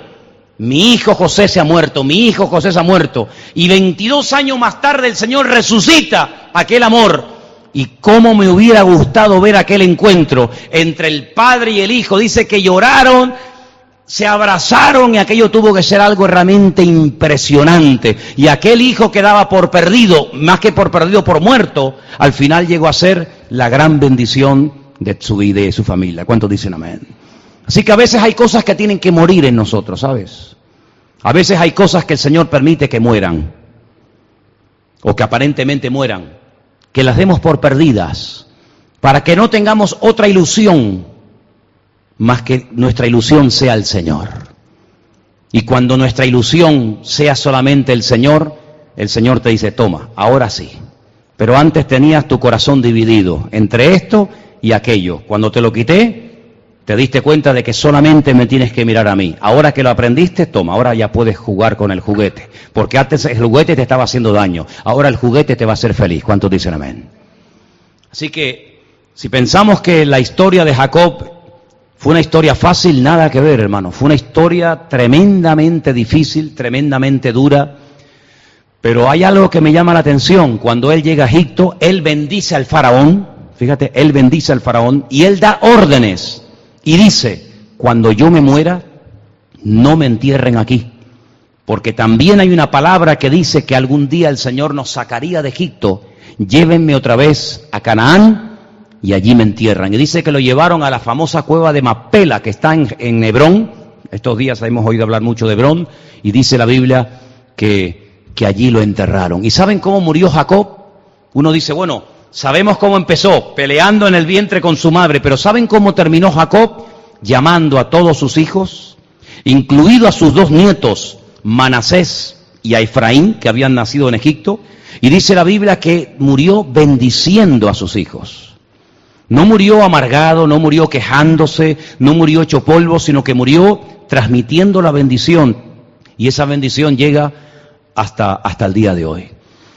A: Mi hijo José se ha muerto, mi hijo José se ha muerto. Y 22 años más tarde el Señor resucita aquel amor. Y cómo me hubiera gustado ver aquel encuentro entre el padre y el hijo. Dice que lloraron, se abrazaron y aquello tuvo que ser algo realmente impresionante. Y aquel hijo quedaba por perdido, más que por perdido, por muerto, al final llegó a ser la gran bendición de su vida y de su familia. ¿Cuántos dicen amén? Así que a veces hay cosas que tienen que morir en nosotros, ¿sabes? A veces hay cosas que el Señor permite que mueran, o que aparentemente mueran, que las demos por perdidas, para que no tengamos otra ilusión más que nuestra ilusión sea el Señor. Y cuando nuestra ilusión sea solamente el Señor, el Señor te dice, toma, ahora sí. Pero antes tenías tu corazón dividido entre esto y aquello. Cuando te lo quité, te diste cuenta de que solamente me tienes que mirar a mí. Ahora que lo aprendiste, toma, ahora ya puedes jugar con el juguete. Porque antes el juguete te estaba haciendo daño. Ahora el juguete te va a hacer feliz. ¿Cuántos dicen amén? Así que, si pensamos que la historia de Jacob fue una historia fácil, nada que ver, hermano. Fue una historia tremendamente difícil, tremendamente dura. Pero hay algo que me llama la atención. Cuando él llega a Egipto, él bendice al faraón. Fíjate, él bendice al faraón y él da órdenes y dice, cuando yo me muera, no me entierren aquí. Porque también hay una palabra que dice que algún día el Señor nos sacaría de Egipto. Llévenme otra vez a Canaán y allí me entierran. Y dice que lo llevaron a la famosa cueva de Mapela, que está en, Hebrón. Estos días hemos oído hablar mucho de Hebrón. Y dice la Biblia que, que allí lo enterraron. ¿Y saben cómo murió Jacob? Uno dice, bueno, Sabemos cómo empezó, peleando en el vientre con su madre, pero ¿saben cómo terminó Jacob? Llamando a todos sus hijos, incluido a sus dos nietos, Manasés y a Efraín, que habían nacido en Egipto, y dice la Biblia que murió bendiciendo a sus hijos. No murió amargado, no murió quejándose, no murió hecho polvo, sino que murió transmitiendo la bendición. Y esa bendición llega hasta, hasta el día de hoy.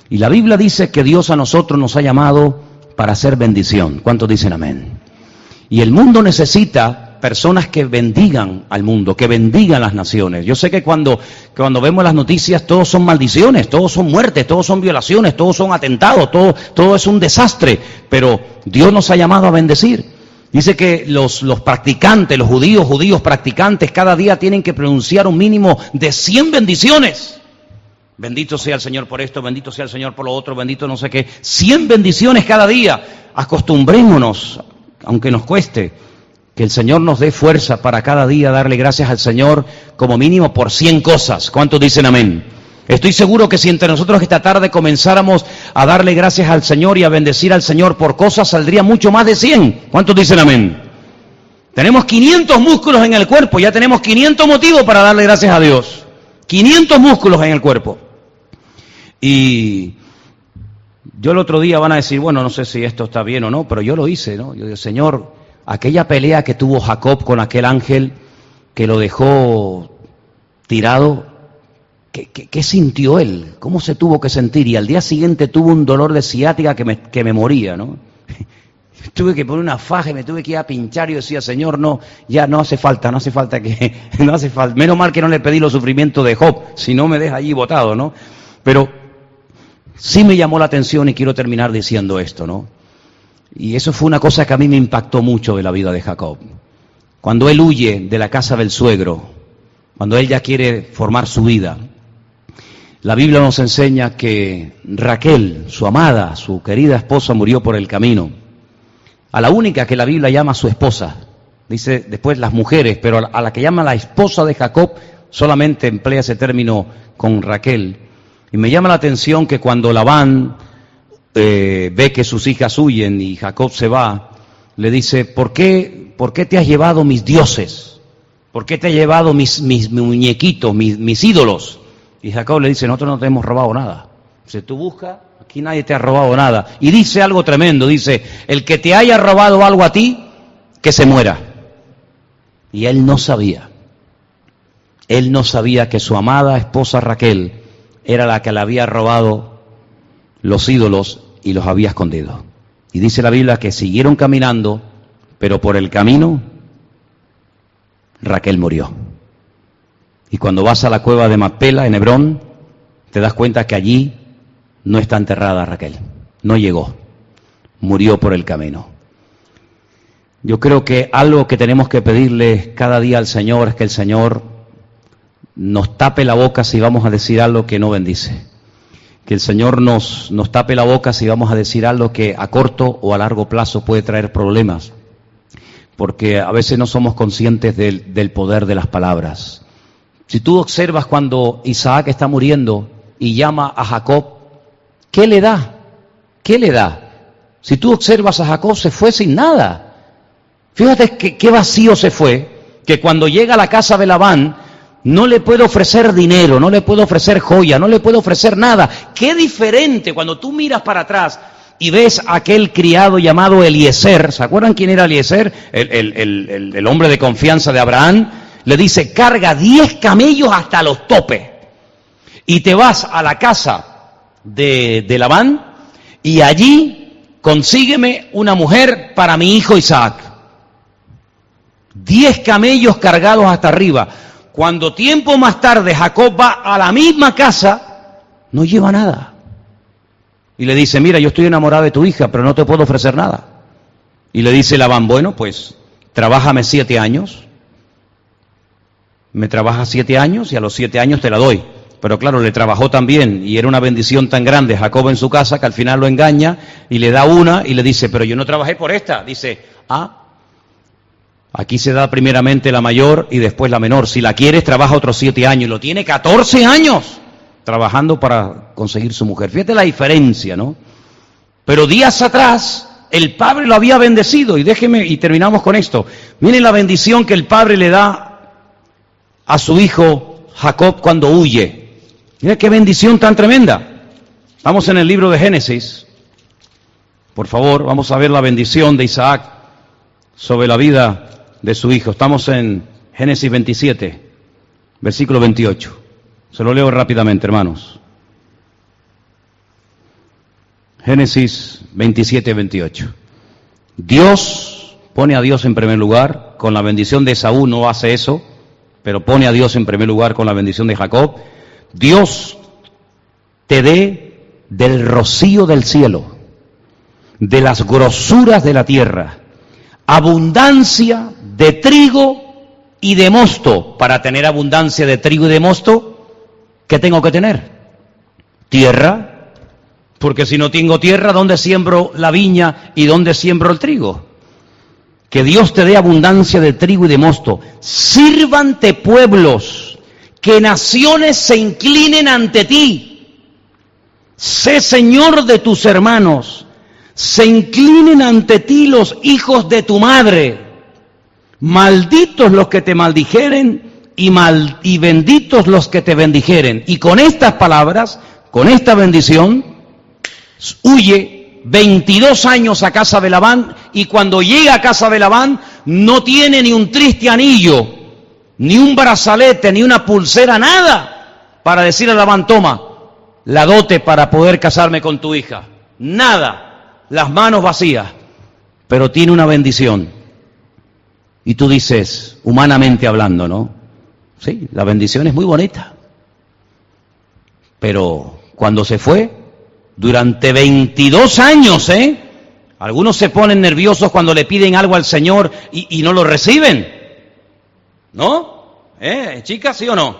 A: Y la Biblia dice que Dios a nosotros nos ha llamado para hacer bendición. ¿Cuántos dicen amén? Y el mundo necesita personas que bendigan al mundo, que bendigan las naciones. Yo sé que cuando, cuando vemos las noticias todos son maldiciones, todos son muertes, todos son violaciones, todos son atentados, todo, todo es un desastre, pero Dios nos ha llamado a bendecir. Dice que los, los practicantes, los judíos, judíos practicantes, cada día tienen que pronunciar un mínimo de 100 bendiciones. Bendito sea el Señor por esto, bendito sea el Señor por lo otro, bendito no sé qué. Cien bendiciones cada día. Acostumbrémonos, aunque nos cueste, que el Señor nos dé fuerza para cada día darle gracias al Señor como mínimo por cien cosas. ¿Cuántos dicen amén? Estoy seguro que si entre nosotros esta tarde comenzáramos a darle gracias al Señor y a bendecir al Señor por cosas, saldría mucho más de cien. ¿Cuántos dicen amén? Tenemos 500 músculos en el cuerpo, ya tenemos 500 motivos para darle gracias a Dios. 500 músculos en el cuerpo. Y yo el otro día van a decir, bueno, no sé si esto está bien o no, pero yo lo hice, ¿no? Yo digo, Señor, aquella pelea que tuvo Jacob con aquel ángel que lo dejó tirado, ¿qué, qué, sintió él? ¿Cómo se tuvo que sentir? Y al día siguiente tuvo un dolor de ciática que me, que me moría, ¿no? Tuve que poner una faja y me tuve que ir a pinchar y decía, Señor, no, ya no hace falta, no hace falta que, no hace falta. Menos mal que no le pedí los sufrimientos de Job, si no me deja allí botado, ¿no? Pero sí me llamó la atención y quiero terminar diciendo esto, ¿no? Y eso fue una cosa que a mí me impactó mucho de la vida de Jacob. Cuando él huye de la casa del suegro, cuando él ya quiere formar su vida, la Biblia nos enseña que Raquel, su amada, su querida esposa, murió por el camino a la única que la Biblia llama su esposa. Dice después las mujeres, pero a la que llama la esposa de Jacob solamente emplea ese término con Raquel. Y me llama la atención que cuando Labán eh, ve que sus hijas huyen y Jacob se va, le dice, ¿por qué, ¿por qué te has llevado mis dioses? ¿Por qué te has llevado mis, muñequitos, mis, ídolos? Y Jacob le dice, nosotros no te hemos robado nada. Si tú buscas Aquí nadie te ha robado nada. Y dice algo tremendo, dice, el que te haya robado algo a ti, que se muera. Y él no sabía. Él no sabía que su amada esposa Raquel era la que le había robado los ídolos y los había escondido. Y dice la Biblia que siguieron caminando, pero por el camino Raquel murió. Y cuando vas a la cueva de Mapela en Hebrón, te das cuenta que allí no está enterrada Raquel, no llegó, murió por el camino. Yo creo que algo que tenemos que pedirle cada día al Señor es que el Señor nos tape la boca si vamos a decir algo que no bendice. Que el Señor nos, nos tape la boca si vamos a decir algo que a corto o a largo plazo puede traer problemas. Porque a veces no somos conscientes del, del poder de las palabras. Si tú observas cuando Isaac está muriendo y llama a Jacob, ¿Qué le da? ¿Qué le da? Si tú observas a Jacob, se fue sin nada. Fíjate qué vacío se fue, que cuando llega a la casa de Labán, no le puede ofrecer dinero, no le puede ofrecer joya, no le puede ofrecer nada. Qué diferente cuando tú miras para atrás y ves a aquel criado llamado Eliezer. ¿Se acuerdan quién era Eliezer? El, el hombre de confianza de Abraham. Le dice, carga diez camellos hasta los topes. Y te vas a la casa de, Labán y allí consígueme una mujer para mi hijo Isaac. Diez camellos cargados hasta arriba. Cuando tiempo más tarde Jacob va a la misma casa, no lleva nada. Y le dice, mira, yo estoy enamorado de tu hija, pero no te puedo ofrecer nada. Y le dice Labán, bueno, pues trabájame siete años. Me trabaja siete años y a los siete años te la doy. Pero claro, le trabajó también y era una bendición tan grande Jacob en su casa que al final lo engaña y le da una y le dice, pero yo no trabajé por esta. Dice, ah, aquí se da primeramente la mayor y después la menor. Si la quieres, trabaja otros siete años. Y lo tiene 14 años trabajando para conseguir su mujer. Fíjate la diferencia, ¿no? Pero días atrás el padre lo había bendecido y déjeme y terminamos con esto. Miren la bendición que el padre le da a su hijo Jacob cuando huye. Mira qué bendición tan tremenda. Vamos en el libro de Génesis. Por favor, vamos a ver la bendición de Isaac sobre la vida de su hijo. Estamos en Génesis 27, versículo 28. Se lo leo rápidamente, hermanos. Génesis 27, 28. Dios pone a Dios en primer lugar. Con la bendición de Saúl no hace eso, pero pone a Dios en primer lugar con la bendición de Jacob. Dios te dé del rocío del cielo, de las grosuras de la tierra, abundancia de trigo y de mosto. Para tener abundancia de trigo y de mosto, ¿qué tengo que tener? Tierra. Porque si no tengo tierra, ¿dónde siembro la viña y dónde siembro el trigo? Que Dios te dé abundancia de trigo y de mosto. Sírvante pueblos que naciones se inclinen ante ti. Sé Señor de tus hermanos, se inclinen ante ti los hijos de tu madre. Malditos los que te maldijeren y, mal, y benditos los que te bendijeren. Y con estas palabras, con esta bendición, huye 22 años a casa de Labán y cuando llega a casa de Labán no tiene ni un triste anillo ni un brazalete, ni una pulsera, nada, para decirle a Labán, toma, la dote para poder casarme con tu hija. Nada, las manos vacías, pero tiene una bendición. Y tú dices, humanamente hablando, ¿no? Sí, la bendición es muy bonita. Pero cuando se fue, durante 22 años, ¿eh? Algunos se ponen nerviosos cuando le piden algo al Señor y no lo reciben. ¿No? ¿Eh? ¿Chicas, sí o no?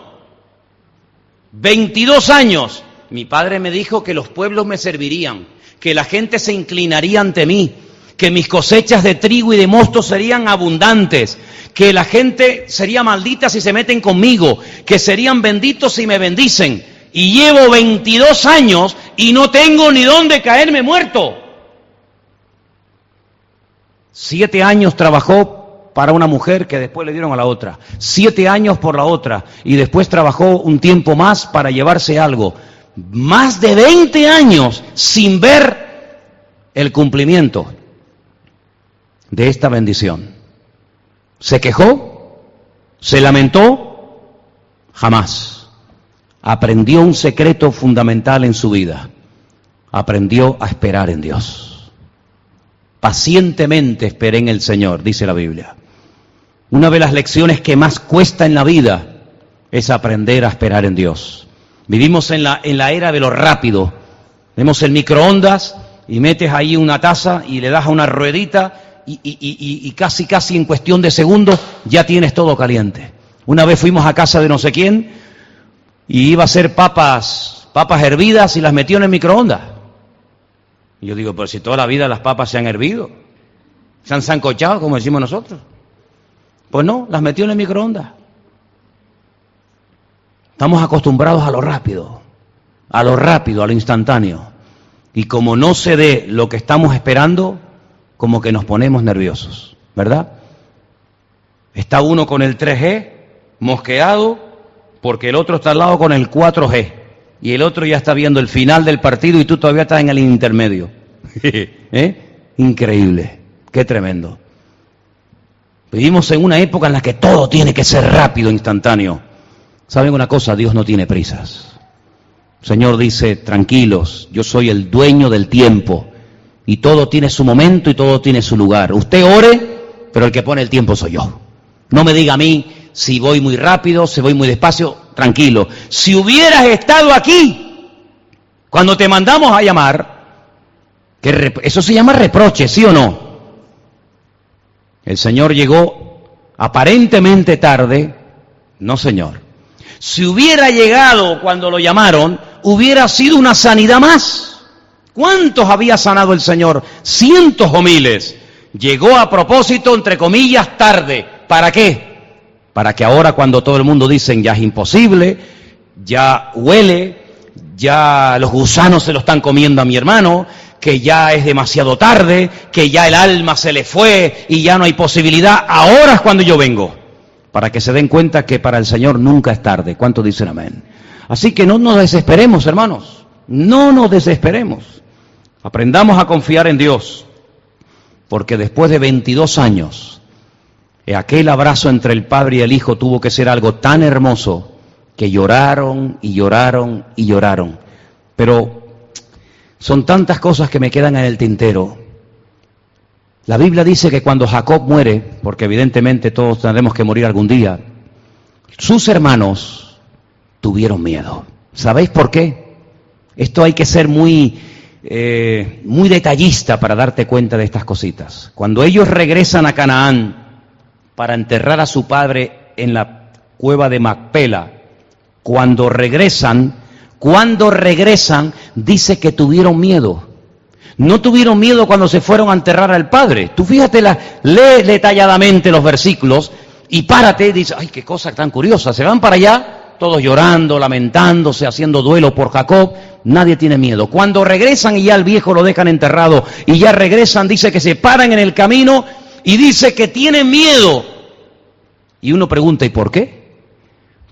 A: 22 años. Mi padre me dijo que los pueblos me servirían, que la gente se inclinaría ante mí, que mis cosechas de trigo y de mosto serían abundantes, que la gente sería maldita si se meten conmigo, que serían benditos si me bendicen. Y llevo 22 años y no tengo ni dónde caerme muerto. Siete años trabajó para una mujer que después le dieron a la otra, siete años por la otra y después trabajó un tiempo más para llevarse algo. Más de 20 años sin ver el cumplimiento de esta bendición. ¿Se quejó? ¿Se lamentó? Jamás. Aprendió un secreto fundamental en su vida. Aprendió a esperar en Dios. Pacientemente esperé en el Señor, dice la Biblia. Una de las lecciones que más cuesta en la vida es aprender a esperar en Dios. Vivimos en la, en la era de lo rápido. Vemos el microondas y metes ahí una taza y le das a una ruedita y, y, casi, casi en cuestión de segundos ya tienes todo caliente. Una vez fuimos a casa de no sé quién y iba a hacer papas, papas hervidas y las metió en el microondas. Y yo digo, pero si toda la vida las papas se han hervido, se han zancochado, como decimos nosotros. Pues no, las metió en el microondas. Estamos acostumbrados a lo rápido, a lo rápido, a lo instantáneo. Y como no se dé lo que estamos esperando, como que nos ponemos nerviosos, ¿verdad? Está uno con el 3G mosqueado porque el otro está al lado con el 4G y el otro ya está viendo el final del partido y tú todavía estás en el intermedio. ¿Eh? Increíble, qué tremendo. Vivimos en una época en la que todo tiene que ser rápido, instantáneo. ¿Saben una cosa? Dios no tiene prisas. El Señor dice, tranquilos, yo soy el dueño del tiempo y todo tiene su momento y todo tiene su lugar. Usted ore, pero el que pone el tiempo soy yo. No me diga a mí si voy muy rápido, si voy muy despacio, tranquilo. Si hubieras estado aquí cuando te mandamos a llamar, que eso se llama reproche, ¿sí o no? El Señor llegó aparentemente tarde, no Señor. Si hubiera llegado cuando lo llamaron, hubiera sido una sanidad más. ¿Cuántos había sanado el Señor? Cientos o miles. Llegó a propósito, entre comillas, tarde. ¿Para qué? Para que ahora cuando todo el mundo dicen ya es imposible, ya huele, ya los gusanos se lo están comiendo a mi hermano, que ya es demasiado tarde, que ya el alma se le fue y ya no hay posibilidad, ahora es cuando yo vengo. Para que se den cuenta que para el Señor nunca es tarde. ¿Cuántos dicen amén? Así que no nos desesperemos, hermanos. No nos desesperemos. Aprendamos a confiar en Dios. Porque después de 22 años, aquel abrazo entre el Padre y el Hijo tuvo que ser algo tan hermoso que lloraron y lloraron y lloraron. Pero son tantas cosas que me quedan en el tintero. La Biblia dice que cuando Jacob muere, porque evidentemente todos tendremos que morir algún día, sus hermanos tuvieron miedo. ¿Sabéis por qué? Esto hay que ser muy, eh, muy detallista para darte cuenta de estas cositas. Cuando ellos regresan a Canaán para enterrar a su padre en la cueva de Macpela, cuando regresan, cuando regresan, dice que tuvieron miedo. No tuvieron miedo cuando se fueron a enterrar al padre. Tú fíjate, la, lee detalladamente los versículos y párate y dices, ay, qué cosa tan curiosa. Se van para allá, todos llorando, lamentándose, haciendo duelo por Jacob. Nadie tiene miedo. Cuando regresan y ya el viejo lo dejan enterrado y ya regresan, dice que se paran en el camino y dice que tienen miedo. Y uno pregunta, ¿y por qué?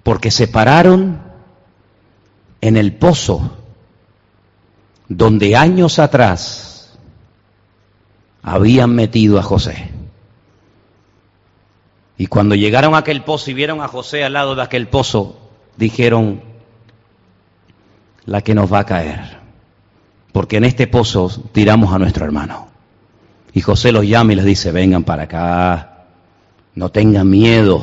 A: Porque se pararon en el pozo donde años atrás habían metido a José. Y cuando llegaron a aquel pozo y vieron a José al lado de aquel pozo, dijeron, la que nos va a caer, porque en este pozo tiramos a nuestro hermano. Y José los llama y les dice, vengan para acá, no tengan miedo.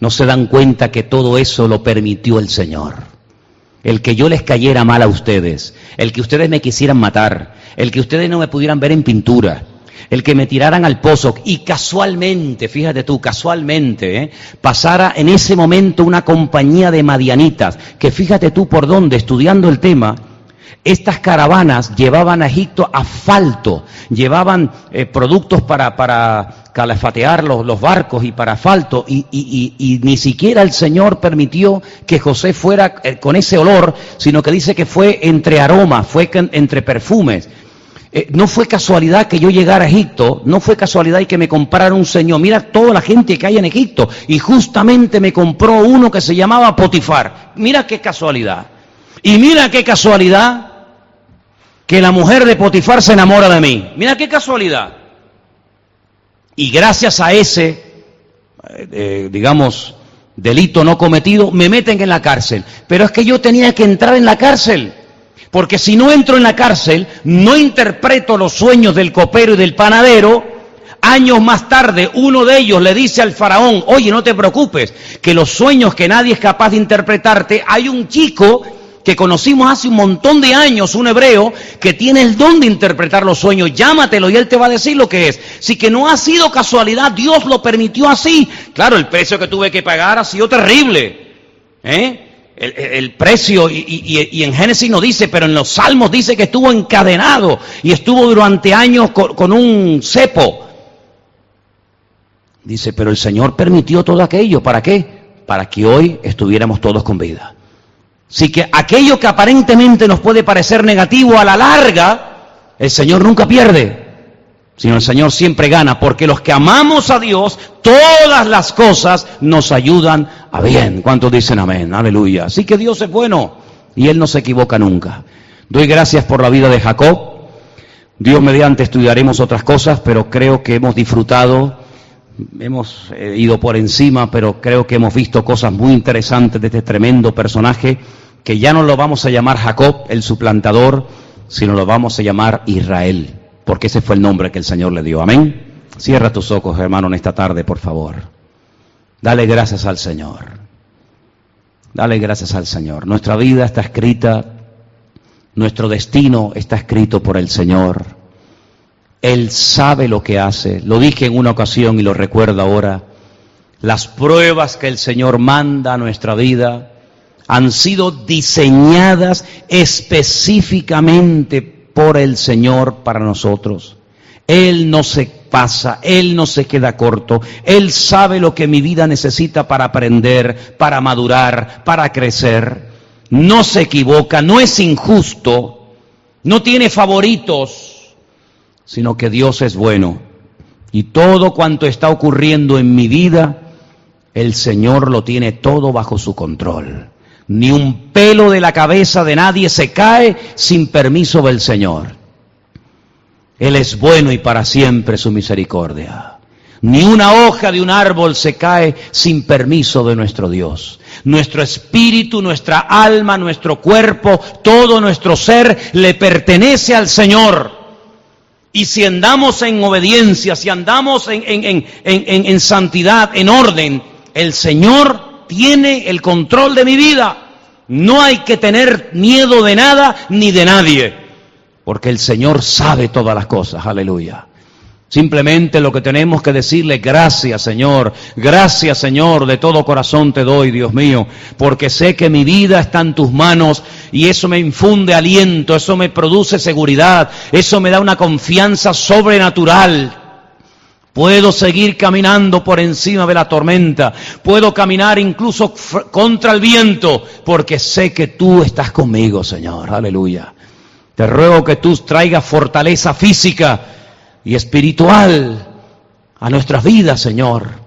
A: No se dan cuenta que todo eso lo permitió el Señor el que yo les cayera mal a ustedes, el que ustedes me quisieran matar, el que ustedes no me pudieran ver en pintura, el que me tiraran al pozo y casualmente, fíjate tú, casualmente, ¿eh? pasara en ese momento una compañía de madianitas, que fíjate tú por dónde, estudiando el tema, estas caravanas llevaban a Egipto asfalto, llevaban eh, productos para, para calafatear los, barcos y para asfalto, y, ni siquiera el Señor permitió que José fuera eh, con ese olor, sino que dice que fue entre aromas, fue entre perfumes. Eh, no fue casualidad que yo llegara a Egipto, no fue casualidad y que me comprara un señor. Mira toda la gente que hay en Egipto. Y justamente me compró uno que se llamaba Potifar. Mira qué casualidad. Y mira qué casualidad que la mujer de Potifar se enamora de mí. Mira qué casualidad. Y gracias a ese, eh, digamos, delito no cometido, me meten en la cárcel. Pero es que yo tenía que entrar en la cárcel. Porque si no entro en la cárcel, no interpreto los sueños del copero y del panadero, años más tarde uno de ellos le dice al faraón, oye, no te preocupes, que los sueños que nadie es capaz de interpretarte, hay un chico que conocimos hace un montón de años, un hebreo, que tiene el don de interpretar los sueños, llámatelo y él te va a decir lo que es. Si que no ha sido casualidad, Dios lo permitió así. Claro, el precio que tuve que pagar ha sido terrible. ¿eh? El, precio, y, en Génesis no dice, pero en los Salmos dice que estuvo encadenado y estuvo durante años con un cepo. Dice, pero el Señor permitió todo aquello. ¿Para qué? Para que hoy estuviéramos todos con vida. Así que aquello que aparentemente nos puede parecer negativo a la larga, el Señor nunca pierde, sino el Señor siempre gana, porque los que amamos a Dios, todas las cosas nos ayudan a bien. ¿Cuántos dicen amén? Aleluya. Así que Dios es bueno y Él no se equivoca nunca. Doy gracias por la vida de Jacob. Dios mediante estudiaremos otras cosas, pero creo que hemos disfrutado, hemos eh, ido por encima, pero creo que hemos visto cosas muy interesantes de este tremendo personaje que ya no lo vamos a llamar Jacob, el suplantador, sino lo vamos a llamar Israel, porque ese fue el nombre que el Señor le dio. Amén. Cierra tus ojos, hermano, en esta tarde, por favor. Dale gracias al Señor. Dale gracias al Señor. Nuestra vida está escrita, nuestro destino está escrito por el Señor. Él sabe lo que hace. Lo dije en una ocasión y lo recuerdo ahora. Las pruebas que el Señor manda a nuestra vida han sido diseñadas específicamente por el Señor para nosotros. Él no se pasa, Él no se queda corto, Él sabe lo que mi vida necesita para aprender, para madurar, para crecer. No se equivoca, no es injusto, no tiene favoritos, sino que Dios es bueno. Y todo cuanto está ocurriendo en mi vida, el Señor lo tiene todo bajo su control ni un pelo de la cabeza de nadie se cae sin permiso del Señor. Él es bueno y para siempre su misericordia. Ni una hoja de un árbol se cae sin permiso de nuestro Dios. Nuestro espíritu, nuestra alma, nuestro cuerpo, todo nuestro ser le pertenece al Señor. Y si andamos en obediencia, si andamos en, en, en, en santidad, en orden, el Señor tiene el control de mi vida. No hay que tener miedo de nada ni de nadie, porque el Señor sabe todas las cosas, aleluya. Simplemente lo que tenemos que decirle, gracias Señor, gracias Señor, de todo corazón te doy, Dios mío, porque sé que mi vida está en tus manos y eso me infunde aliento, eso me produce seguridad, eso me da una confianza sobrenatural. Puedo seguir caminando por encima de la tormenta. Puedo caminar incluso contra el viento porque sé que tú estás conmigo, Señor. Aleluya. Te ruego que tú traigas fortaleza física y espiritual a nuestras vidas, Señor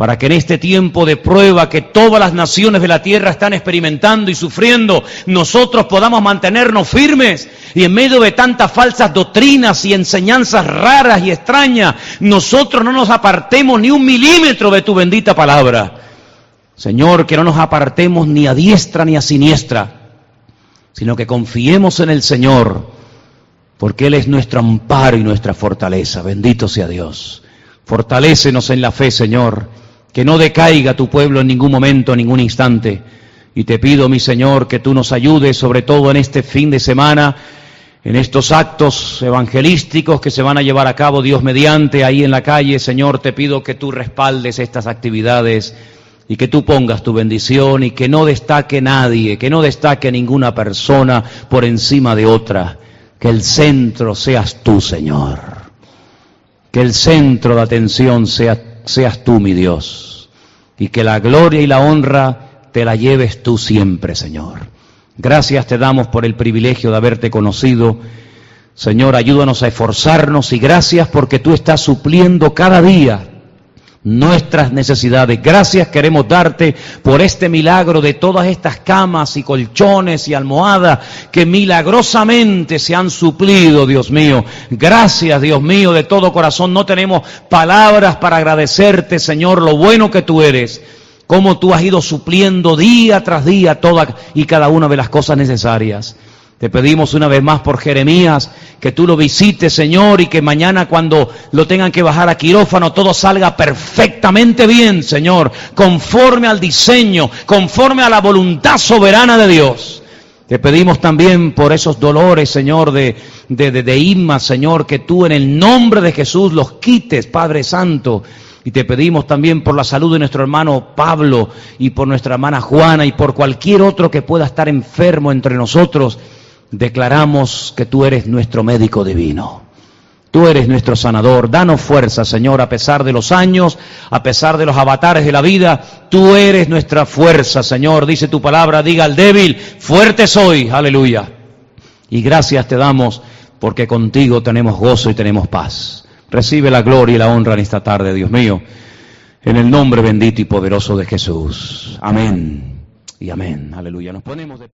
A: para que en este tiempo de prueba que todas las naciones de la tierra están experimentando y sufriendo, nosotros podamos mantenernos firmes y en medio de tantas falsas doctrinas y enseñanzas raras y extrañas, nosotros no nos apartemos ni un milímetro de tu bendita palabra. Señor, que no nos apartemos ni a diestra ni a siniestra, sino que confiemos en el Señor, porque Él es nuestro amparo y nuestra fortaleza. Bendito sea Dios. Fortalécenos en la fe, Señor que no decaiga tu pueblo en ningún momento, en ningún instante. Y te pido, mi Señor, que tú nos ayudes, sobre todo en este fin de semana, en estos actos evangelísticos que se van a llevar a cabo, Dios mediante, ahí en la calle, Señor, te pido que tú respaldes estas actividades y que tú pongas tu bendición y que no destaque nadie, que no destaque ninguna persona por encima de otra, que el centro seas tú, Señor, que el centro de atención sea seas tú, mi Dios, y que la gloria y la honra te la lleves tú siempre, Señor. Gracias te damos por el privilegio de haberte conocido. Señor, ayúdanos a esforzarnos y gracias porque tú estás supliendo cada día nuestras necesidades. Gracias queremos darte por este milagro de todas estas camas y colchones y almohadas que milagrosamente se han suplido, Dios mío. Gracias, Dios mío, de todo corazón. No tenemos palabras para agradecerte, Señor, lo bueno que tú eres. Cómo tú has ido supliendo día tras día todas y cada una de las cosas necesarias. Te pedimos una vez más por Jeremías que tú lo visites, Señor, y que mañana cuando lo tengan que bajar a quirófano todo salga perfectamente bien, Señor, conforme al diseño, conforme a la voluntad soberana de Dios. Te pedimos también por esos dolores, Señor, de, de, de, Inma, Señor, que tú en el nombre de Jesús los quites, Padre Santo. Y te pedimos también por la salud de nuestro hermano Pablo y por nuestra hermana Juana y por cualquier otro que pueda estar enfermo entre nosotros declaramos que tú eres nuestro médico divino. Tú eres nuestro sanador. Danos fuerza, Señor, a pesar de los años, a pesar de los avatares de la vida. Tú eres nuestra fuerza, Señor. Dice tu palabra, diga al débil, fuerte soy. Aleluya. Y gracias te damos porque contigo tenemos gozo y tenemos paz. Recibe la gloria y la honra en esta tarde, Dios mío. En el nombre bendito y poderoso de Jesús. Amén. Y amén. Aleluya. Nos ponemos de